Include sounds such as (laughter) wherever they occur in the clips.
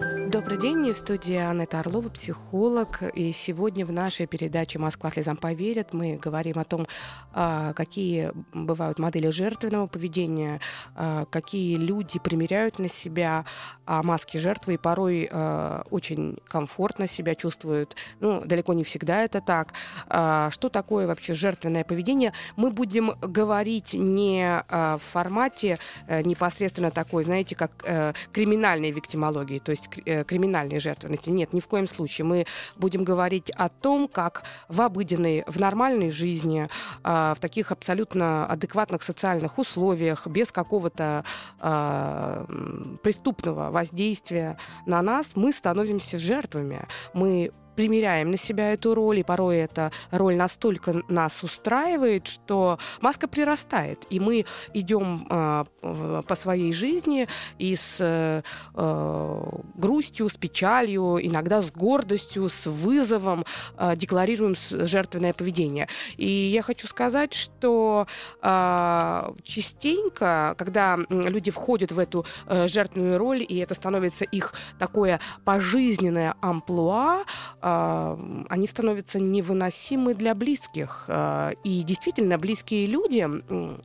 Добрый день, в студии Анетта Орлова, психолог. И сегодня в нашей передаче «Москва слезам поверит» мы говорим о том, а, какие бывают модели жертвенного поведения, а, какие люди примеряют на себя а, маски жертвы и порой очень комфортно себя чувствуют. Ну, далеко не всегда это так. Что такое вообще жертвенное поведение? Мы будем говорить не в формате э, непосредственно такой, знаете, как э, криминальной виктимологии, то есть э, криминальной жертвенности. Нет, ни в коем случае. Мы будем говорить о том, как в обыденной, в нормальной жизни, а, в таких абсолютно адекватных социальных условиях, без какого-то а, преступного воздействия на нас, мы становимся жертвами. Мы примеряем на себя эту роль, и порой эта роль настолько нас устраивает, что маска прирастает, и мы идем э, по своей жизни и с э, грустью, с печалью, иногда с гордостью, с вызовом э, декларируем жертвенное поведение. И я хочу сказать, что частенько, когда люди входят в эту жертвенную роль, и это становится их такое пожизненное амплуа, они становятся невыносимы для близких. А, и действительно, близкие люди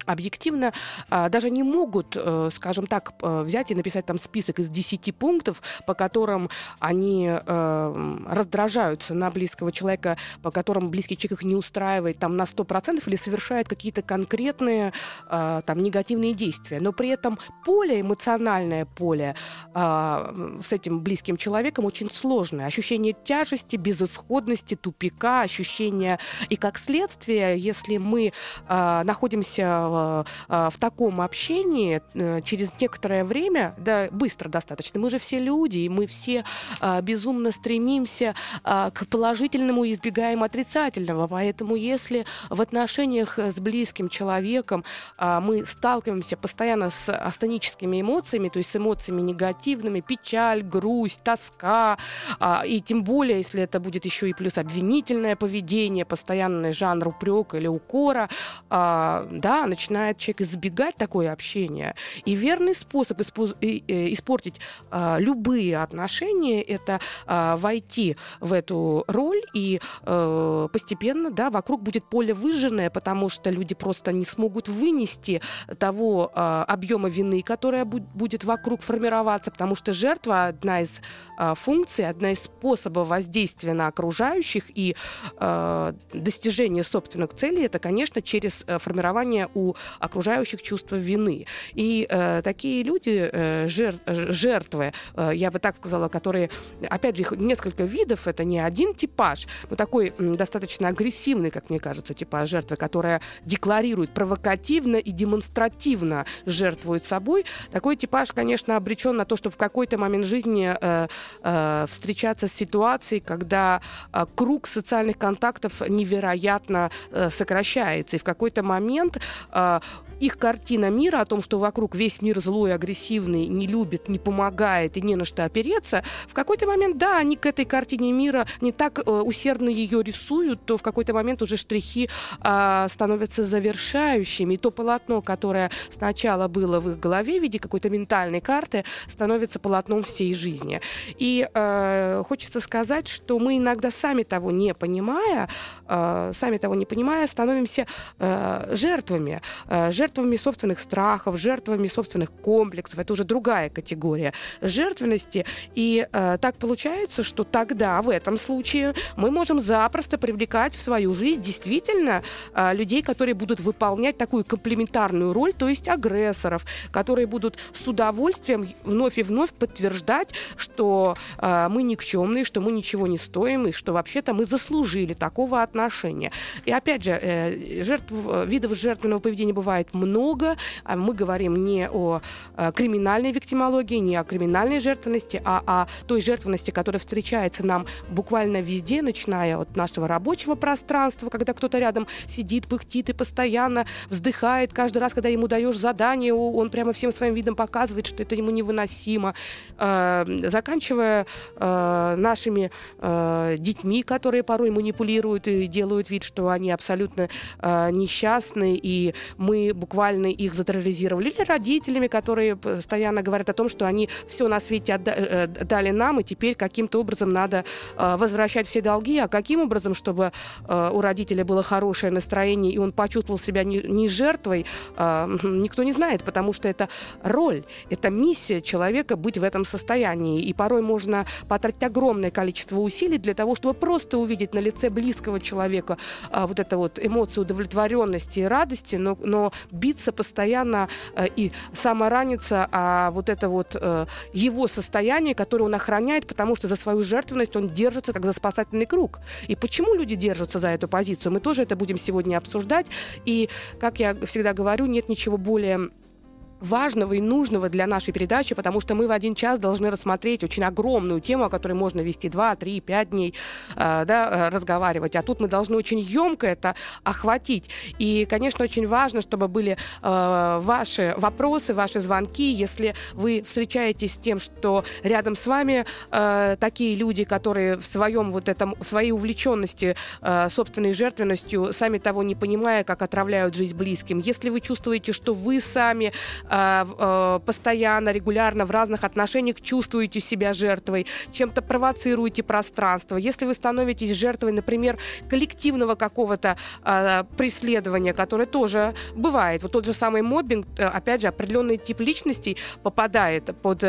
объективно а, даже не могут, э, скажем так, взять и написать там список из 10 пунктов, по которым они э, раздражаются на близкого человека, по которым близкий человек их не устраивает там на 100% или совершает какие-то конкретные там негативные действия. Но при этом поле, эмоциональное поле с этим близким человеком очень сложное. Ощущение тяжести, безысходности, тупика, ощущения. И как следствие, если мы э, находимся э, в таком общении, э, через некоторое время, да, быстро достаточно, мы же все люди, и мы все э, безумно стремимся э, к положительному и избегаем отрицательного. Поэтому если в отношениях с близким человеком э, мы сталкиваемся постоянно с астоническими эмоциями, то есть с эмоциями негативными, печаль, грусть, тоска, э, и тем более, если это будет еще и плюс обвинительное поведение, постоянный жанр упрека или укора, а, да, начинает человек избегать такое общение. И верный способ испо- э, испортить а, любые отношения – это а, войти в эту роль, и а, постепенно, да, вокруг будет поле выжженное, потому что люди просто не смогут вынести того а, объема вины, которая будет вокруг формироваться, потому что жертва одна из а, функций, одна из способов воздействия на окружающих и э, достижение собственных целей это, конечно, через э, формирование у окружающих чувства вины. И э, такие люди, э, жер, жертвы, э, я бы так сказала, которые, опять же, их несколько видов, это не один типаж, но такой э, достаточно агрессивный, как мне кажется, типаж жертвы, которая декларирует провокативно и демонстративно жертвует собой. Такой типаж, конечно, обречен на то, что в какой-то момент жизни э, э, встречаться с ситуацией, когда а, круг социальных контактов невероятно э, сокращается. И в какой-то момент а, их картина мира о том, что вокруг весь мир злой, агрессивный, не любит, не помогает и не на что опереться, в какой-то момент, да, они к этой картине мира не так э, усердно ее рисуют, то в какой-то момент уже штрихи э, становятся завершающими. И то полотно, которое сначала было в их голове в виде какой-то ментальной карты, становится полотном всей жизни. И э, хочется сказать, что мы иногда сами того не понимая, э, сами того не понимая, становимся э, жертвами, э, жертвами собственных страхов, жертвами собственных комплексов. Это уже другая категория жертвенности. И э, так получается, что тогда, в этом случае, мы можем запросто привлекать в свою жизнь действительно э, людей, которые будут выполнять такую комплементарную роль, то есть агрессоров, которые будут с удовольствием вновь и вновь подтверждать, что э, мы никчемные, что мы ничего не стоим, и что вообще-то мы заслужили такого отношения. И опять же, э, жертв, видов жертвенного поведения бывает их много. А мы говорим не о э, криминальной виктимологии, не о криминальной жертвенности, а о той жертвенности, которая встречается нам буквально везде, начиная от нашего рабочего пространства, когда кто-то рядом сидит, пыхтит и постоянно вздыхает. Каждый раз, когда ему даешь задание, он прямо всем своим видом показывает, что это ему невыносимо. Э, заканчивая э, нашими детьми, которые порой манипулируют и делают вид, что они абсолютно несчастны, и мы буквально их затерроризировали. Или родителями, которые постоянно говорят о том, что они все на свете отдали нам, и теперь каким-то образом надо возвращать все долги. А каким образом, чтобы у родителя было хорошее настроение, и он почувствовал себя не, не жертвой, (laughs) никто не знает, потому что это роль, это миссия человека быть в этом состоянии. И порой можно потратить огромное количество усилий для того, чтобы просто увидеть на лице близкого человека вот эту вот эмоцию удовлетворенности и радости, но, но биться постоянно э, и самораниться, а вот это вот э, его состояние, которое он охраняет, потому что за свою жертвенность он держится как за спасательный круг. И почему люди держатся за эту позицию? Мы тоже это будем сегодня обсуждать. И, как я всегда говорю, нет ничего более важного и нужного для нашей передачи, потому что мы в один час должны рассмотреть очень огромную тему, о которой можно вести 2, 3, 5 дней, э, да, э, разговаривать. А тут мы должны очень емко это охватить. И, конечно, очень важно, чтобы были э, ваши вопросы, ваши звонки. Если вы встречаетесь с тем, что рядом с вами такие люди, которые в своем вот этом, в своей увлеченности собственной жертвенностью, сами того не понимая, как отравляют жизнь близким. Если вы чувствуете, что вы сами постоянно, регулярно в разных отношениях чувствуете себя жертвой, чем-то провоцируете пространство. Если вы становитесь жертвой, например, коллективного какого-то э, преследования, которое тоже бывает, вот тот же самый мобинг, опять же, определенный тип личностей попадает под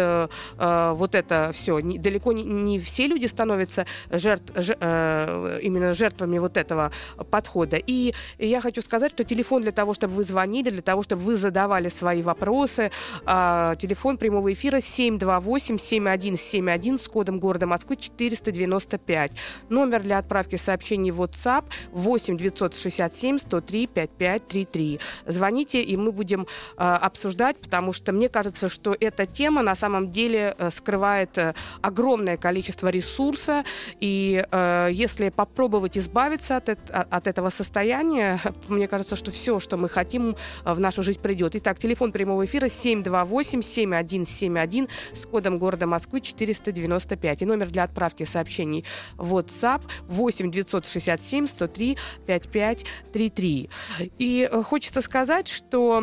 вот это все. Далеко не, все люди становятся жертв, именно жертвами вот этого подхода. И я хочу сказать, что телефон для того, чтобы вы звонили, для того, чтобы вы задавали свои вопросы, вопросы. А, телефон прямого эфира 728-7171 с кодом города Москвы 495. Номер для отправки сообщений в WhatsApp 8 967 103 5533. Звоните, и мы будем а, обсуждать, потому что мне кажется, что эта тема на самом деле а, скрывает а, огромное количество ресурса, и а, если попробовать избавиться от, от этого состояния, (laughs) мне кажется, что все, что мы хотим, в нашу жизнь придет. Итак, телефон прямого эфира 728-7171 с кодом города Москвы 495. И номер для отправки сообщений в WhatsApp 8 967 103 5533. И э, хочется сказать, что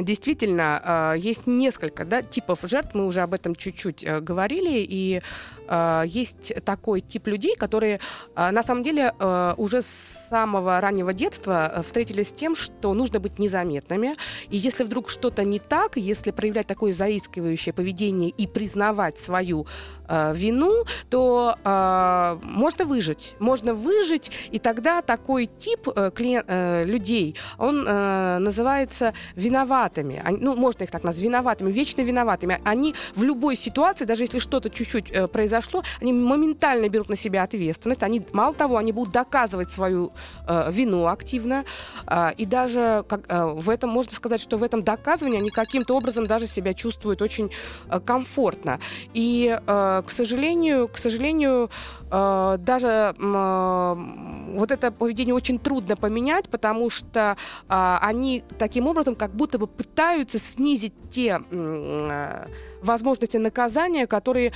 Действительно, э, есть несколько да, типов жертв, мы уже об этом чуть-чуть э, говорили, и есть такой тип людей, которые на самом деле уже с самого раннего детства э, встретились с тем, что нужно быть незаметными. И если вдруг что-то не так, если проявлять такое заискивающее поведение и признавать свою э, вину, то э, можно выжить. Можно выжить, и тогда такой тип э, клиент, э, людей, он э, называется виноватыми. Ну, можно их так назвать, виноватыми, вечно виноватыми. Они в любой ситуации, даже если что-то чуть-чуть э, произошло, они моментально берут на себя ответственность. Они, мало того, они будут доказывать свою э, вину активно. Э, и даже как, э, в этом, можно сказать, что в этом доказывании они каким-то образом даже себя чувствуют очень э, комфортно. И, э, к сожалению, к сожалению, э, даже э, вот это поведение очень трудно поменять, потому что э, они таким образом как будто бы пытаются снизить те... Возможности наказания, которые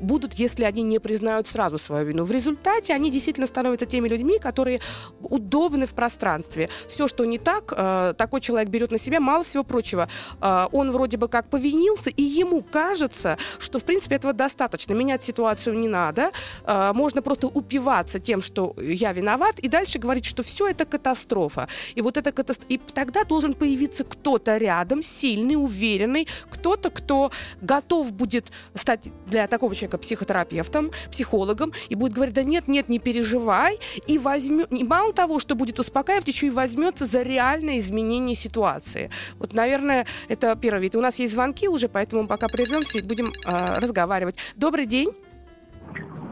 будут, если они не признают сразу свою вину. В результате они действительно становятся теми людьми, которые удобны в пространстве. Все, что не так, такой человек берет на себя, мало всего прочего. Он вроде бы как повинился, и ему кажется, что в принципе этого достаточно. Менять ситуацию не надо. Э, можно просто упиваться тем, что я виноват, и дальше говорить, что все это катастрофа. И вот это катастрофа. И тогда должен появиться кто-то рядом, сильный, уверенный, кто-то, кто готов будет стать для такого человека психотерапевтом, психологом, и будет говорить, да нет, нет, не переживай, и возьмет, и мало того, что будет успокаивать, еще и возьмется за реальное изменение ситуации. Вот, наверное, это первое. Ведь у нас есть звонки уже, поэтому пока прервемся и будем э, разговаривать. Добрый день.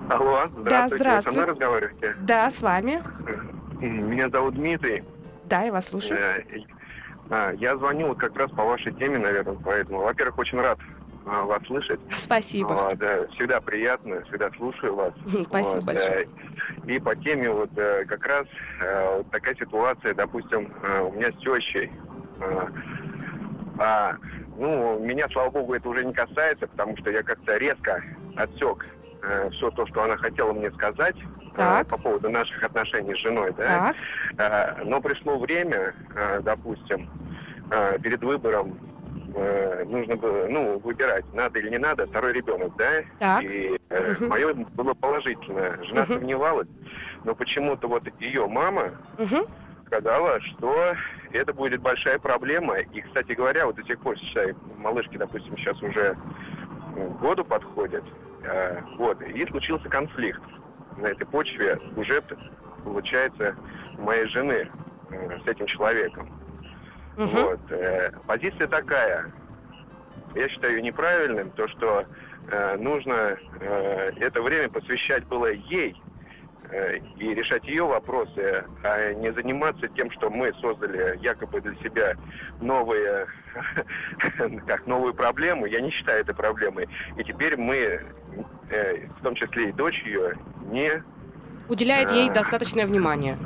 Алло, здравствуйте. Да, здравствуйте. Со мной разговариваете? Да, с вами. Меня зовут Дмитрий. Да, я вас слушаю. Э, а, я звоню как раз по вашей теме, наверное, поэтому, во-первых, очень рад а, вас слышать. Спасибо. Вот, да, всегда приятно, всегда слушаю вас. (laughs) Спасибо вот, большое. И по теме вот э, как раз э, вот такая ситуация, допустим, э, у меня с тещей. А, ну, меня, слава богу, это уже не касается, потому что я как-то резко отсек все то, что она хотела мне сказать так. по поводу наших отношений с женой, да. Так. Но пришло время, допустим, перед выбором э, нужно было, ну, выбирать, надо или не надо, второй ребенок, да? Так. И э, угу. мое было положительное. Жена угу. сомневалась, но почему-то вот ее мама угу. сказала, что это будет большая проблема. И, кстати говоря, вот до сих пор, считай, малышки, допустим, сейчас уже году подходят, э, вот, и случился конфликт на этой почве уже, получается, моей жены э, с этим человеком. Угу. Вот. Э, позиция такая. Я считаю неправильным, то, что э, нужно э, это время посвящать было ей и решать ее вопросы, а не заниматься тем, что мы создали якобы для себя новые, (laughs) как новую проблему. Я не считаю это проблемой. И теперь мы, э, в том числе и дочь ее, не уделяет ей достаточное внимание.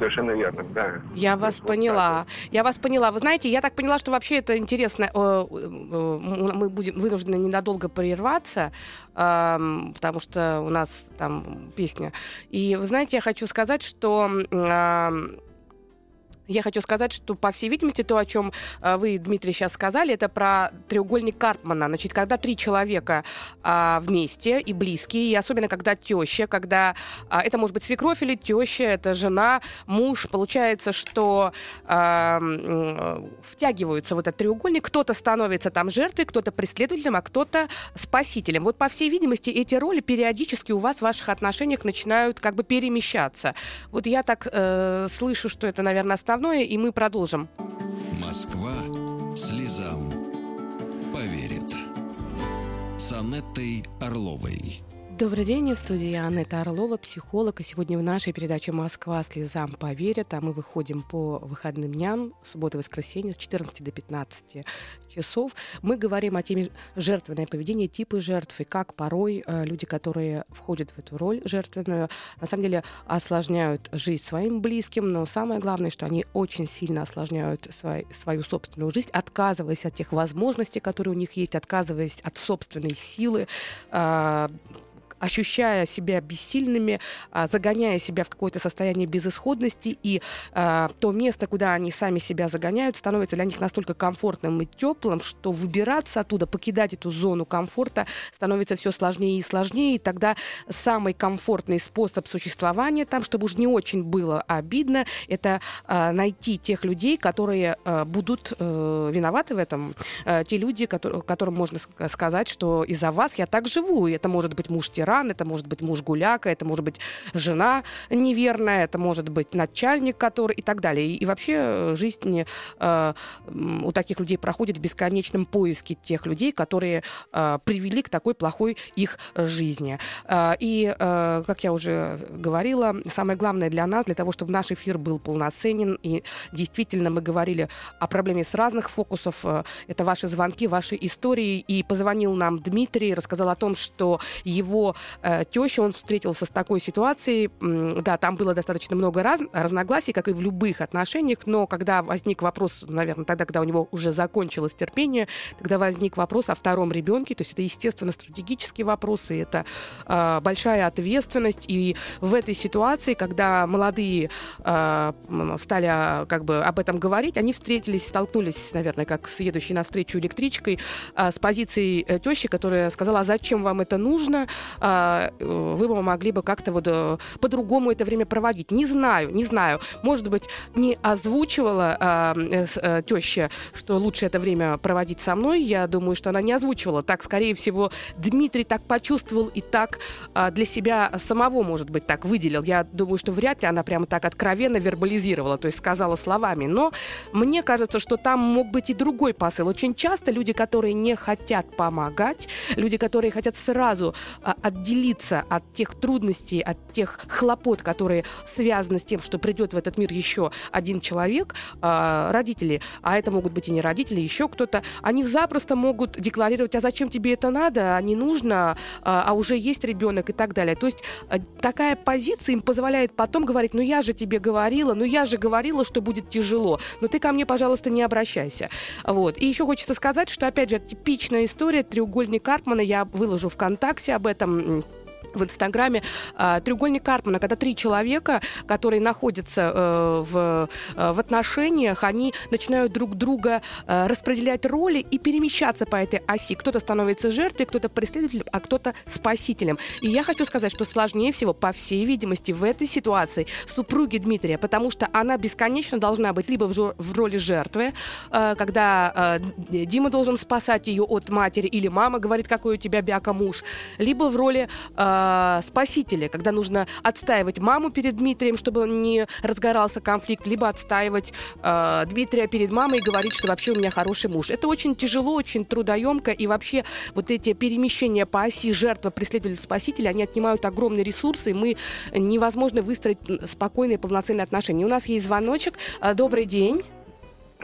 Совершенно верно, да. Я вас вот поняла. Так. Я вас поняла. Вы знаете, я так поняла, что вообще это интересно. Э, э, мы будем вынуждены ненадолго прерваться, потому что у нас там песня. И вы знаете, я хочу сказать, что я хочу сказать, что, по всей видимости, то, о чем э, вы, Дмитрий, сейчас сказали, это про треугольник Карпмана. Значит, когда три человека а, вместе и близкие, и особенно когда теща, когда а, это может быть свекровь или теща, это жена, муж, получается, что а, втягиваются в этот треугольник, кто-то становится там жертвой, кто-то преследователем, а кто-то спасителем. Вот, по всей видимости, эти роли периодически у вас в ваших отношениях начинают как бы перемещаться. Вот я так э, слышу, что это, наверное, основное основное, и мы продолжим. Москва слезам поверит. С Анеттой Орловой. Добрый день, в студии Анетта Орлова, психолог. И сегодня в нашей передаче «Москва слезам поверит», а мы выходим по выходным дням, суббота и воскресенье, с 14 до 15 часов. Мы говорим о теме жертвенное поведение, типы жертв, и как порой э, люди, которые входят в эту роль жертвенную, на самом деле осложняют жизнь своим близким, но самое главное, что они очень сильно осложняют свой, свою собственную жизнь, отказываясь от тех возможностей, которые у них есть, отказываясь от собственной силы, э, ощущая себя бессильными, а, загоняя себя в какое-то состояние безысходности, и а, то место, куда они сами себя загоняют, становится для них настолько комфортным и теплым, что выбираться оттуда, покидать эту зону комфорта становится все сложнее и сложнее, и тогда самый комфортный способ существования там, чтобы уж не очень было обидно, это а, найти тех людей, которые будут э, виноваты в этом, те люди, которым можно сказать, что из-за вас я так живу, и это может быть муж тиран, это может быть муж гуляка, это может быть жена неверная, это может быть начальник, который и так далее. И, и вообще э, жизнь э, у таких людей проходит в бесконечном поиске тех людей, которые э, привели к такой плохой их жизни. Э, и, э, как я уже говорила, самое главное для нас, для того, чтобы наш эфир был полноценен, и действительно мы говорили о проблеме с разных фокусов, э, это ваши звонки, ваши истории, и позвонил нам Дмитрий, рассказал о том, что его э, теща, он встретился с такой ситуацией, да, там было достаточно много раз, разногласий, как и в любых отношениях, но когда возник вопрос, наверное, тогда, когда у него уже закончилось терпение, тогда возник вопрос о втором ребенке, то есть это, естественно, стратегические вопросы, это э, большая ответственность, и в этой ситуации, когда молодые э, стали а, как бы об этом говорить, они встретились, столкнулись, наверное, как с едущей навстречу электричкой, э, с позицией э, тещи, которая сказала, а зачем вам это нужно, э, вы бы могли бы как-то вот э, по-другому это время проводить. Не знаю, не знаю. Может быть, не озвучивала а, э, э, теща, что лучше это время проводить со мной. Я думаю, что она не озвучивала. Так, скорее всего, Дмитрий так почувствовал и так а, для себя самого, может быть, так выделил. Я думаю, что вряд ли она прямо так откровенно вербализировала, то есть сказала словами. Но мне кажется, что там мог быть и другой посыл. Очень часто люди, которые не хотят помогать, люди, которые хотят сразу а, отделиться от тех трудностей, от тех хлопот, которые связаны с тем, что придет в этот мир еще один человек, а, родители, а это могут быть и не родители, еще кто-то, они запросто могут декларировать, а зачем тебе это надо, а не нужно, а, а уже есть ребенок? и так далее. То есть а, такая позиция им позволяет потом говорить, ну я же тебе говорила, ну я же говорила, что будет тяжело, но ты ко мне, пожалуйста, не обращайся. Вот. И еще хочется сказать, что, опять же, типичная история, треугольник Карпмана, я выложу ВКонтакте об этом Washington. В Инстаграме э, треугольник Карпмана, когда три человека, которые находятся э, в, э, в отношениях, они начинают друг друга э, распределять роли и перемещаться по этой оси. Кто-то становится жертвой, кто-то преследователем, а кто-то спасителем. И я хочу сказать, что сложнее всего, по всей видимости, в этой ситуации супруги Дмитрия, потому что она бесконечно должна быть либо в, в роли жертвы, э, когда э, Дима должен спасать ее от матери, или мама говорит, какой у тебя бяка муж, либо в роли э, э, спасители, когда нужно отстаивать маму перед Дмитрием, чтобы не разгорался конфликт, либо отстаивать э, Дмитрия перед мамой и говорить, что вообще у меня хороший муж. Это очень тяжело, очень трудоемко, и вообще вот эти перемещения по оси жертва, преследователь, спаситель, они отнимают огромные ресурсы, и мы невозможно выстроить спокойные, полноценные отношения. У нас есть звоночек. Э, добрый день.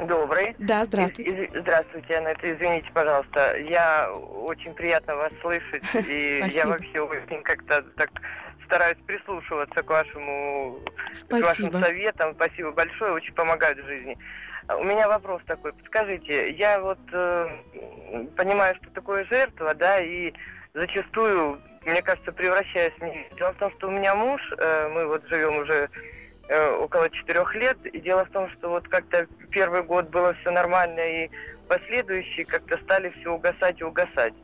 Добрый. Да, здравствуйте. Из, здравствуйте, Анна. Извините, пожалуйста. Я очень приятно вас слышать. (laughs) И я вообще очень как-то так стараюсь прислушиваться к вашему Спасибо. к вашим советам. Спасибо большое, очень помогает в жизни. У меня вопрос такой. Подскажите, я вот э, понимаю, что такое жертва, да, и зачастую, мне кажется, превращаюсь в нее. Дело в том, что у меня муж, э, мы вот живем уже около четырех лет. И дело в том, что вот как-то первый год было все нормально, и последующие как-то стали все угасать и угасать.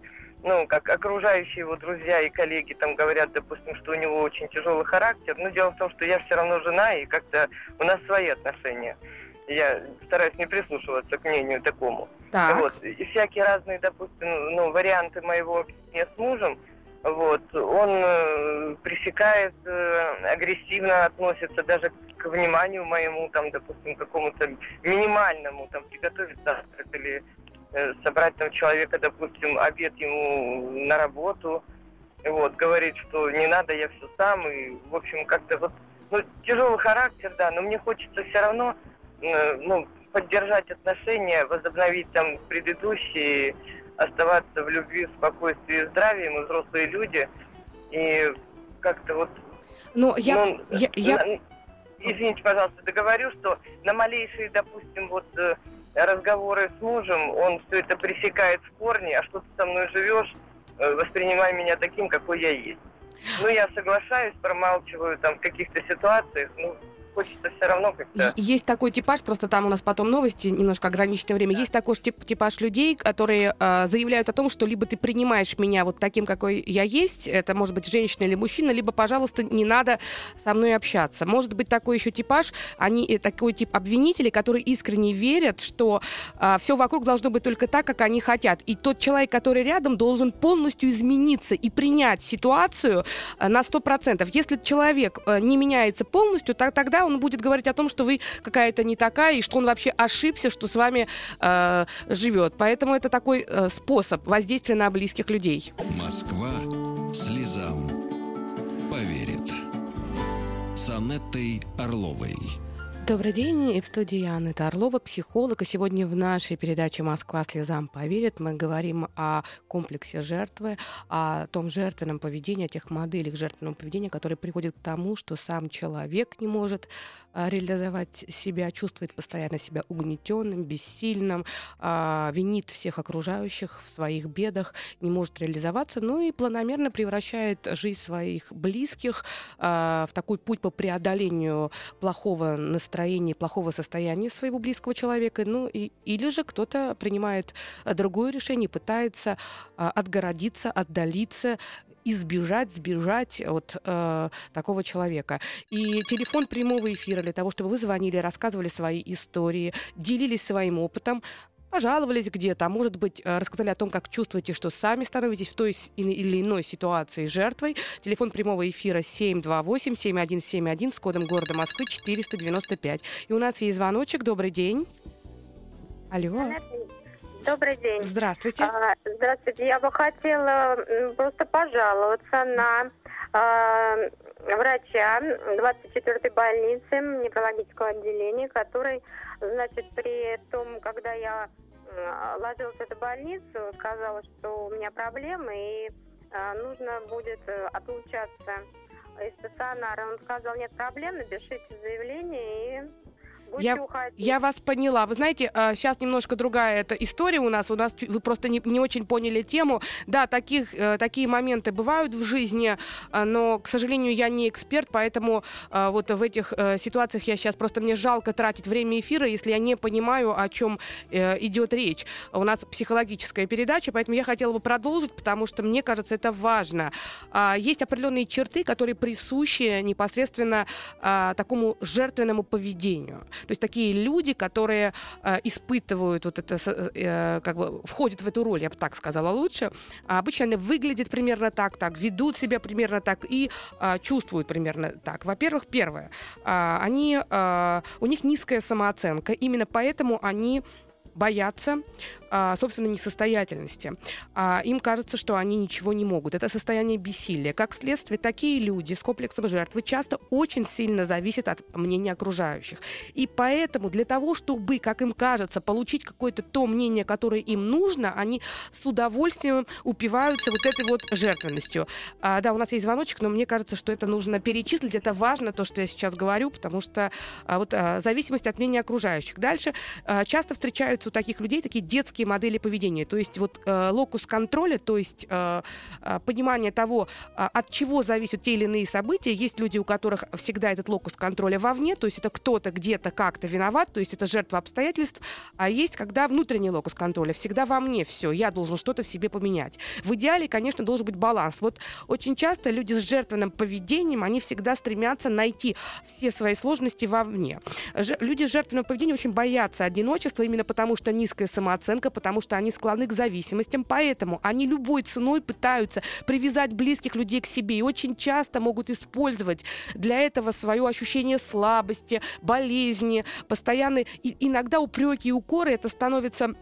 Ну, как окружающие его друзья и коллеги там говорят, допустим, что у него очень тяжелый характер. Но дело в том, что я все равно жена, и как-то у нас свои отношения. Я стараюсь не прислушиваться к мнению такому. Так. Вот. И всякие разные, допустим, ну, варианты моего общения с мужем – вот. Он э, пресекает, э, агрессивно относится даже к вниманию моему, там, допустим, какому-то минимальному, там, приготовить завтрак или э, собрать там человека, допустим, обед ему на работу. Вот, говорит, что не надо, я все сам. И, в общем, как-то вот, ну, тяжелый характер, да, но мне хочется все равно, э, ну, поддержать отношения, возобновить там предыдущие оставаться в любви, в спокойствии и здравии. Мы взрослые люди. И как-то вот... Но я... Ну, я, я... Извините, пожалуйста, договорю, что на малейшие, допустим, вот э, разговоры с мужем, он все это пресекает в корне, а что ты со мной живешь, э, воспринимай меня таким, какой я есть. Ну, я соглашаюсь, промалчиваю там в каких-то ситуациях, ну, хочется все равно как-то... Есть такой типаж, просто там у нас потом новости, немножко ограниченное время. Да. Есть такой тип, типаж людей, которые э, заявляют о том, что либо ты принимаешь меня вот таким, какой я есть, это может быть женщина или мужчина, либо, пожалуйста, не надо со мной общаться. Может быть такой еще типаж, они э, такой тип обвинителей, которые искренне верят, что э, все вокруг должно быть только так, как они хотят. И тот человек, который рядом, должен полностью измениться и принять ситуацию э, на 100%. Если человек э, не меняется полностью, то тогда он будет говорить о том, что вы какая-то не такая, и что он вообще ошибся, что с вами э, живет. Поэтому это такой э, способ воздействия на близких людей. Москва слезам поверит. С Анеттой Орловой. Добрый день, и в студии Анна Орлова, психолог. И сегодня в нашей передаче «Москва слезам поверит» мы говорим о комплексе жертвы, о том жертвенном поведении, о тех моделях жертвенного поведения, которые приводят к тому, что сам человек не может реализовать себя, чувствует постоянно себя угнетенным, бессильным, а, винит всех окружающих в своих бедах, не может реализоваться, ну и планомерно превращает жизнь своих близких а, в такой путь по преодолению плохого настроения, плохого состояния своего близкого человека, ну и, или же кто-то принимает другое решение, пытается отгородиться, отдалиться, избежать, сбежать от э, такого человека. И телефон прямого эфира для того, чтобы вы звонили, рассказывали свои истории, делились своим опытом, пожаловались где-то, а может быть, э, рассказали о том, как чувствуете, что сами становитесь в той или иной ситуации жертвой. Телефон прямого эфира 728-7171 с кодом города Москвы 495. И у нас есть звоночек. Добрый день. Алло. Добрый день. Здравствуйте. А, здравствуйте. Я бы хотела просто пожаловаться на а, врача 24-й больницы неврологического отделения, который, значит, при том, когда я ложилась в эту больницу, сказала, что у меня проблемы и а, нужно будет э, отлучаться из стационара. Он сказал, нет проблем, напишите заявление и я, я вас поняла. Вы знаете, сейчас а, немножко другая эта история у нас. У нас вы просто не, не очень поняли тему. Да, таких, э, такие моменты бывают в жизни, а, но, к сожалению, я не эксперт, поэтому а, вот в этих э, ситуациях я сейчас просто мне жалко тратить время эфира, если я не понимаю, о чем э, идет речь. У нас психологическая передача, поэтому я хотела бы продолжить, потому что мне кажется, это важно. Есть определенные черты, которые присущи непосредственно такому жертвенному поведению. То есть такие люди, которые э, испытывают вот это, э, как бы входят в эту роль, я бы так сказала лучше, а обычно они выглядят примерно так, так, ведут себя примерно так и э, чувствуют примерно так. Во-первых, первое, э, они, э, у них низкая самооценка, именно поэтому они боятся а, собственно, несостоятельности. А, им кажется, что они ничего не могут. Это состояние бессилия. Как следствие, такие люди с комплексом жертвы часто очень сильно зависят от мнения окружающих. И поэтому для того, чтобы, как им кажется, получить какое-то то мнение, которое им нужно, они с удовольствием упиваются вот этой вот жертвенностью. А, да, у нас есть звоночек, но мне кажется, что это нужно перечислить. Это важно, то, что я сейчас говорю, потому что вот зависимость от мнения окружающих. Дальше часто встречаются у таких людей такие детские модели поведения. То есть вот э, локус контроля, то есть э, э, понимание того, э, от чего зависят те или иные события. Есть люди, у которых всегда этот локус контроля вовне, то есть это кто-то где-то как-то виноват, то есть это жертва обстоятельств. А есть, когда внутренний локус контроля всегда во мне все, я должен что-то в себе поменять. В идеале, конечно, должен быть баланс. Вот очень часто люди с жертвенным поведением, они всегда стремятся найти все свои сложности вовне. Ж- люди с жертвенным поведением очень боятся одиночества именно потому, что низкая самооценка, потому что они склонны к зависимостям, поэтому они любой ценой пытаются привязать близких людей к себе и очень часто могут использовать для этого свое ощущение слабости, болезни, постоянные, иногда упреки и укоры, это становится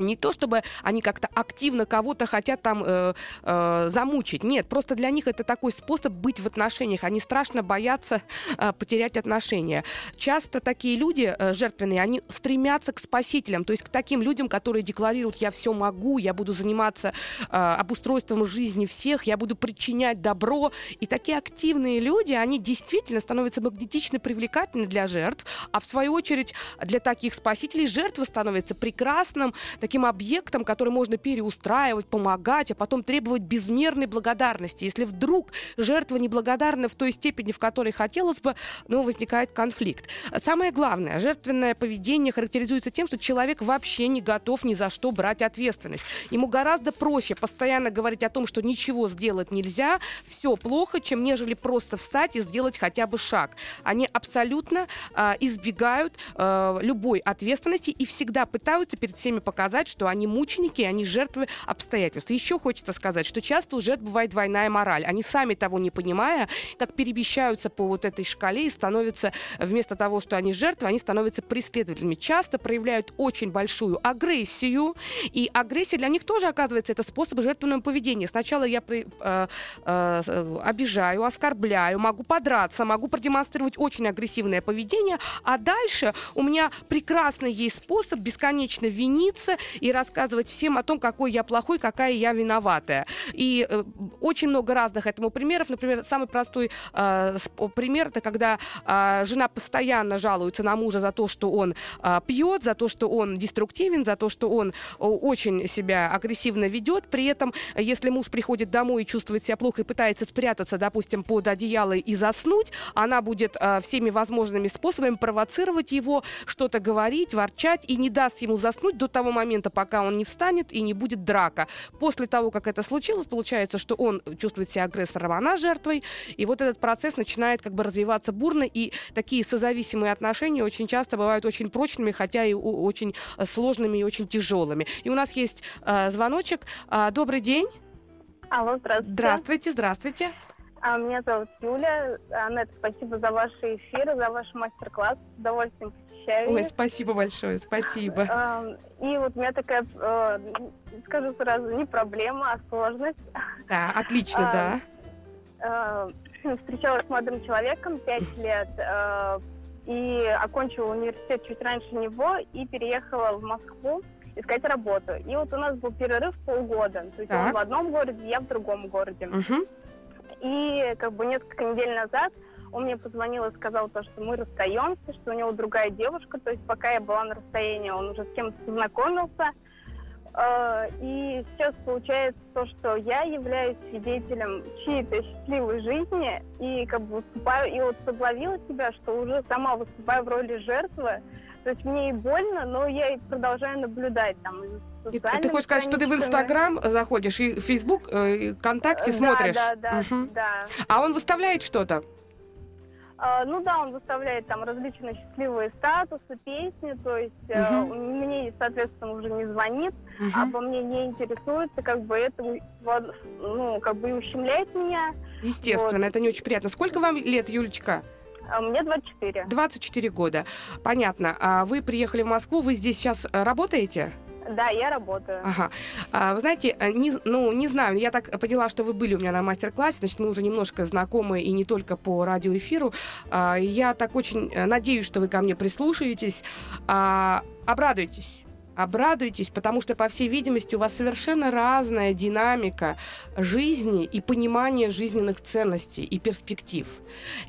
не то чтобы они как-то активно кого-то хотят там э, э, замучить. Нет, просто для них это такой способ быть в отношениях. Они страшно боятся э, потерять отношения. Часто такие люди э, жертвенные, они стремятся к спасителям, то есть к таким людям, которые декларируют, я все могу, я буду заниматься э, обустройством жизни всех, я буду причинять добро. И такие активные люди, они действительно становятся магнетично привлекательны для жертв, а в свою очередь для таких спасителей жертва становится прекрасным, таким объектом, который можно переустраивать, помогать, а потом требовать безмерной благодарности. Если вдруг жертва неблагодарна в той степени, в которой хотелось бы, ну, возникает конфликт. Самое главное, жертвенное поведение характеризуется тем, что человек вообще не готов ни за что брать ответственность. Ему гораздо проще постоянно говорить о том, что ничего сделать нельзя, все плохо, чем нежели просто встать и сделать хотя бы шаг. Они абсолютно э, избегают э, любой ответственности и всегда пытаются перед всеми показать, сказать, что они мученики, они жертвы обстоятельств. Еще хочется сказать, что часто у жертв бывает двойная мораль. Они сами того не понимая, как перемещаются по вот этой шкале и становятся, вместо того, что они жертвы, они становятся преследователями. Часто проявляют очень большую агрессию, и агрессия для них тоже, оказывается, это способ жертвенного поведения. Сначала я э, э, обижаю, оскорбляю, могу подраться, могу продемонстрировать очень агрессивное поведение, а дальше у меня прекрасный есть способ бесконечно виниться и рассказывать всем о том, какой я плохой, какая я виноватая. И э, очень много разных этому примеров. Например, самый простой э, пример это когда э, жена постоянно жалуется на мужа за то, что он э, пьет, за то, что он деструктивен, за то, что он очень себя агрессивно ведет. При этом, если муж приходит домой и чувствует себя плохо и пытается спрятаться, допустим, под одеяло и заснуть, она будет э, всеми возможными способами провоцировать его, что-то говорить, ворчать и не даст ему заснуть до того момента, момента, пока он не встанет и не будет драка. После того, как это случилось, получается, что он чувствует себя агрессором, а она жертвой. И вот этот процесс начинает как бы развиваться бурно. И такие созависимые отношения очень часто бывают очень прочными, хотя и очень сложными и очень тяжелыми. И у нас есть э, звоночек. Э, добрый день. Алло, здравствуйте. Здравствуйте, здравствуйте. А, меня зовут Юля. Аннет, спасибо за ваши эфиры, за ваш мастер-класс. С удовольствием посещаю. Ой, спасибо большое, спасибо. (laughs) И вот у меня такая, э, скажу сразу, не проблема, а сложность. Да, отлично, да. Э, (clears throat) встречалась с молодым человеком пять лет э, и окончила университет чуть раньше него и переехала в Москву искать работу. И вот у нас был перерыв полгода. То есть так. он в одном городе, я в другом городе. Угу. И как бы несколько недель назад он мне позвонил и сказал то, что мы расстаемся, что у него другая девушка. То есть пока я была на расстоянии, он уже с кем-то познакомился. А, и сейчас получается то, что я являюсь свидетелем чьей-то счастливой жизни и как бы выступаю, и вот соблавила себя, что уже сама выступаю в роли жертвы. То есть мне и больно, но я и продолжаю наблюдать там. И ты хочешь сказать, что ты в Инстаграм заходишь и в Фейсбук, э, и ВКонтакте смотришь? Да, да, угу. да. А он выставляет что-то? Uh, ну да, он выставляет там различные счастливые статусы, песни, то есть uh, мне, соответственно, уже не звонит, а по мне не интересуется, как бы это, ну, как бы ущемляет меня. Естественно, вот. это не очень приятно. Сколько вам лет, Юлечка? Мне 24. 24 года. Понятно. А вы приехали в Москву, вы здесь сейчас э, работаете? Да, я работаю. Ага. А, вы знаете, э, не, ну, не знаю, я так поняла, что вы были у меня на мастер-классе, значит, мы уже немножко знакомы и не только по радиоэфиру. А, я так очень э, надеюсь, что вы ко мне прислушаетесь. А, обрадуйтесь обрадуйтесь, потому что, по всей видимости, у вас совершенно разная динамика жизни и понимание жизненных ценностей и перспектив.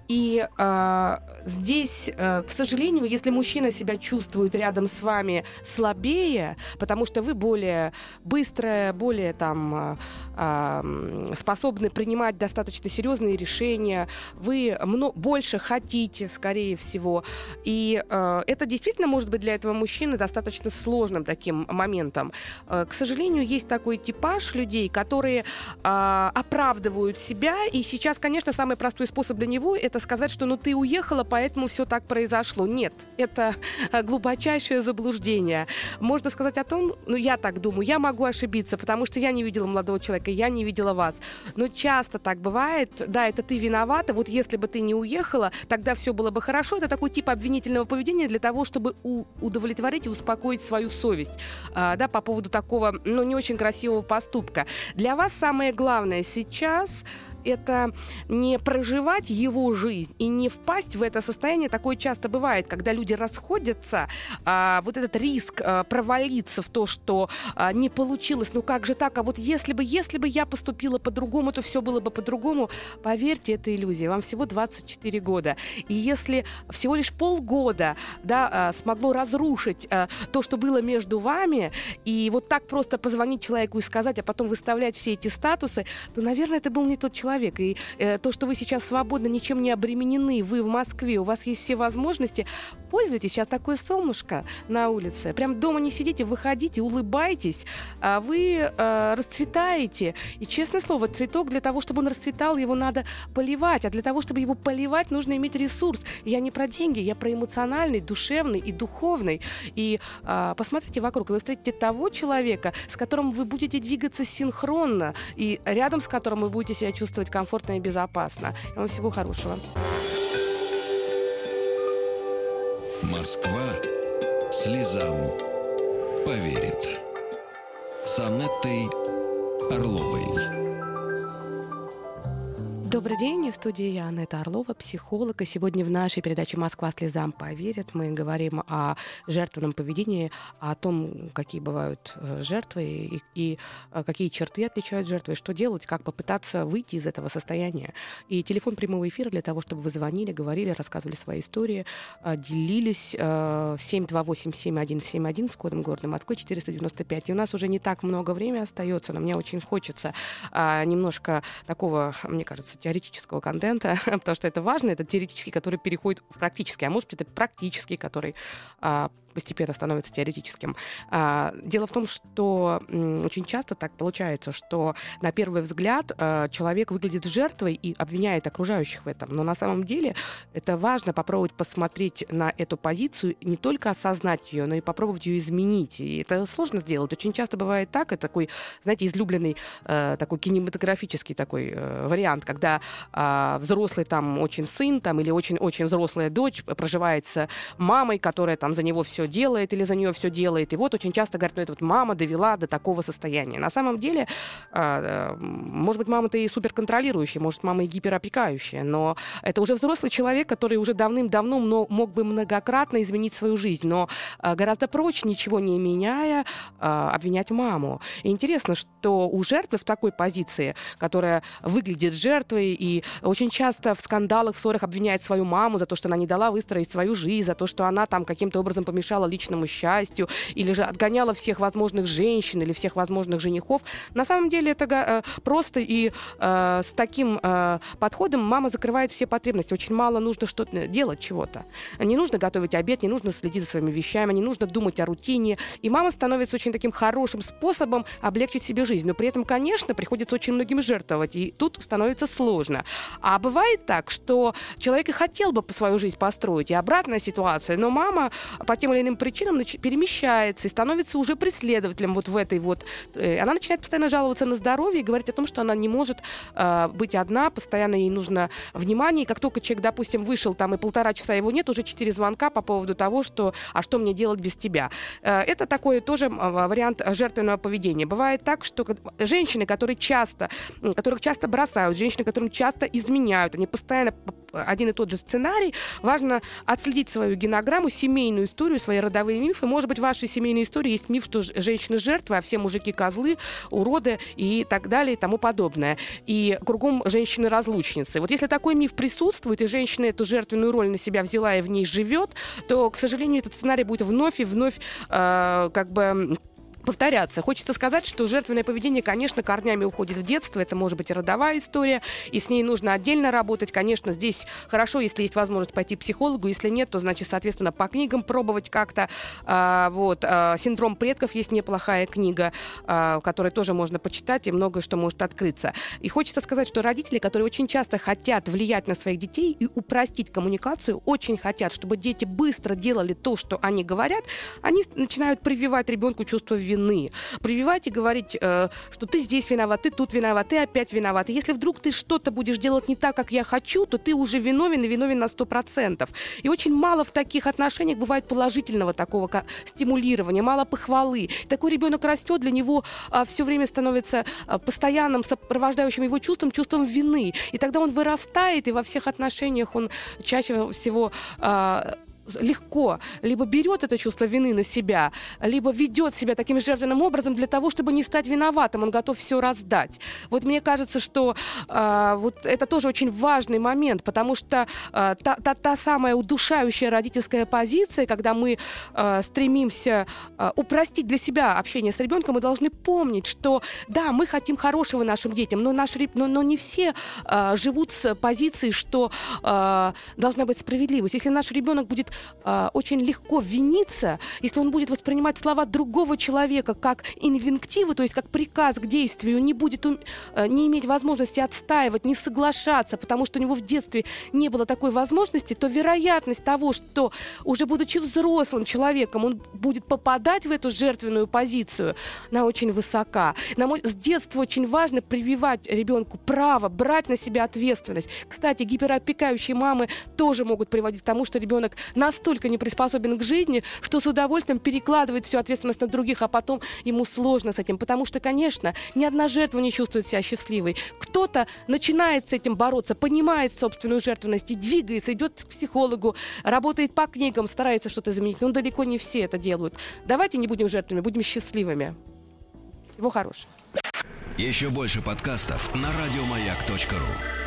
И э, здесь, э, к сожалению, если мужчина себя чувствует рядом с вами слабее, потому что вы более быстрая, более там э, способны принимать достаточно серьезные решения, вы больше хотите, скорее всего, и э, это действительно может быть для этого мужчины достаточно сложным таким моментом. Э, к сожалению, есть такой типаж людей, которые э, оправдывают себя, и сейчас, конечно, самый простой способ для него это сказать, что ну ты уехала, поэтому все так произошло. Нет, это э, глубочайшее заблуждение. Можно сказать о том, ну я так думаю, я могу ошибиться, потому что я не видела молодого человека, я не видела вас. Но часто так бывает, да, это ты виновата, вот если бы ты не уехала, тогда все было бы хорошо. Это такой тип обвинительного поведения для того, чтобы удовлетворить и успокоить свою совесть, а, да, по поводу такого, ну, не очень красивого поступка. Для вас самое главное сейчас это не проживать его жизнь и не впасть в это состояние. Такое часто бывает, когда люди расходятся, а, вот этот риск а, провалиться в то, что а, не получилось, ну как же так, а вот если бы, если бы я поступила по-другому, то все было бы по-другому. Поверьте, это иллюзия. Вам всего 24 года. И если всего лишь полгода да, а, смогло разрушить а, то, что было между вами, и вот так просто позвонить человеку и сказать, а потом выставлять все эти статусы, то, наверное, это был не тот человек, человек. И э, то, что вы сейчас свободно, ничем не обременены, вы в Москве, у вас есть все возможности, пользуйтесь. Сейчас такое солнышко на улице. Прям дома не сидите, выходите, улыбайтесь. А вы э, расцветаете. И, честное слово, цветок для того, чтобы он расцветал, его надо поливать. А для того, чтобы его поливать, нужно иметь ресурс. Я не про деньги, я про эмоциональный, душевный и духовный. И э, посмотрите вокруг, вы встретите того человека, с которым вы будете двигаться синхронно, и рядом с которым вы будете себя чувствовать чувствовать комфортно и безопасно. И вам всего хорошего. Москва слезам поверит. С Анеттой Орловой. Добрый день, в студии я, Анетта Орлова, психолог. И сегодня в нашей передаче «Москва слезам поверит» мы говорим о жертвенном поведении, о том, какие бывают э, жертвы и, и э, какие черты отличают жертвы, что делать, как попытаться выйти из этого состояния. И телефон прямого эфира для того, чтобы вы звонили, говорили, рассказывали свои истории, э, делились 728-7171 с кодом города Москвы 495. И у нас уже не так много времени остается, но мне очень хочется немножко такого, мне кажется, теоретического контента, (laughs) потому что это важно, это теоретический, который переходит в практический, а может быть, это практический, который а, постепенно становится теоретическим. А, дело в том, что очень часто так получается, что на первый взгляд а, человек выглядит жертвой и обвиняет окружающих в этом. Но на самом деле это важно попробовать посмотреть на эту позицию, не только осознать ее, но и попробовать ее изменить. И это сложно сделать. Очень часто бывает так, это такой, знаете, излюбленный такой кинематографический такой э, вариант, когда а, взрослый там очень сын там, или очень-очень взрослая дочь проживает с мамой, которая там за него все делает или за нее все делает. И вот очень часто говорят, ну это вот мама довела до такого состояния. На самом деле, а, может быть, мама-то и суперконтролирующая, может, мама и гиперопекающая, но это уже взрослый человек, который уже давным-давно мог бы многократно изменить свою жизнь, но а, гораздо проще, ничего не меняя, а, обвинять маму. И интересно, что у жертвы в такой позиции, которая выглядит жертвой и очень часто в скандалах, в ссорах обвиняет свою маму за то, что она не дала выстроить свою жизнь, за то, что она там каким-то образом помешала личному счастью, или же отгоняла всех возможных женщин или всех возможных женихов. На самом деле это э, просто и э, с таким э, подходом мама закрывает все потребности. Очень мало нужно что-то делать чего-то. Не нужно готовить обед, не нужно следить за своими вещами, не нужно думать о рутине. И мама становится очень таким хорошим способом облегчить себе жизнь. Но при этом, конечно, приходится очень многим жертвовать. И тут становится сложно. А бывает так, что человек и хотел бы свою жизнь построить, и обратная ситуация, но мама по тем или иным причинам перемещается и становится уже преследователем вот в этой вот... Э, она начинает постоянно жаловаться на здоровье и говорить о том, что она не может э, быть одна, постоянно ей нужно внимание. И как только человек, допустим, вышел там и полтора часа его нет, уже четыре звонка по поводу того, что «а что мне делать без тебя?» э, Это такой тоже вариант жертвенного поведения. Бывает так, что женщины, которые часто, которых часто бросают, женщины, которым часто изменяют, они постоянно один и тот же сценарий, важно отследить свою генограмму, семейную историю, свои родовые мифы. Может быть, в вашей семейной истории есть миф, что женщины жертвы, а все мужики козлы, уроды и так далее и тому подобное. И кругом женщины разлучницы. Вот если такой миф присутствует, и женщина эту жертвенную роль на себя взяла и в ней живет, то, к сожалению, этот сценарий будет вновь и вновь э, как бы повторяться. Хочется сказать, что жертвенное поведение, конечно, корнями уходит в детство. Это может быть и родовая история, и с ней нужно отдельно работать. Конечно, здесь хорошо, если есть возможность пойти к психологу. Если нет, то, значит, соответственно, по книгам пробовать как-то. А, вот. А, «Синдром предков» есть неплохая книга, а, которую тоже можно почитать, и многое что может открыться. И хочется сказать, что родители, которые очень часто хотят влиять на своих детей и упростить коммуникацию, очень хотят, чтобы дети быстро делали то, что они говорят, они начинают прививать ребенку чувство вины вины. Прививать и говорить, э, что ты здесь виноват, ты тут виноват, ты опять виноват. И если вдруг ты что-то будешь делать не так, как я хочу, то ты уже виновен и виновен на 100%. И очень мало в таких отношениях бывает положительного такого стимулирования, мало похвалы. Такой ребенок растет, для него а, все время становится а, постоянным сопровождающим его чувством, чувством вины. И тогда он вырастает, и во всех отношениях он чаще всего а, легко либо берет это чувство вины на себя, либо ведет себя таким жертвенным образом для того, чтобы не стать виноватым, он готов все раздать. Вот мне кажется, что э, вот это тоже очень важный момент, потому что э, та, та, та самая удушающая родительская позиция, когда мы э, стремимся э, упростить для себя общение с ребенком, мы должны помнить, что да, мы хотим хорошего нашим детям, но, наш, но, но не все э, живут с позицией, что э, должна быть справедливость. Если наш ребенок будет э, очень легко виниться, если он будет воспринимать слова другого человека как инвентивы, то есть как приказ к действию, не будет э, не иметь возможности отстаивать, не соглашаться, потому что у него в детстве не было такой возможности, то вероятность того, что уже будучи взрослым человеком, он будет попадать в эту жертвенную позицию, она очень высока. На с детства очень важно прививать ребенку право брать на себя ответственность. Кстати, гиперопекающие мамы тоже могут приводить к тому, что ребенок настолько не приспособен к жизни, что с удовольствием перекладывает всю ответственность на других, а потом ему сложно с этим. Потому что, конечно, ни одна жертва не чувствует себя счастливой. Кто-то начинает с этим бороться, понимает собственную жертвенность и двигается, идет к психологу, работает по книгам, старается что-то изменить. Но далеко не все это делают. Давайте не будем жертвами, будем счастливыми. Всего хорошего. Еще больше подкастов на радиомаяк.ру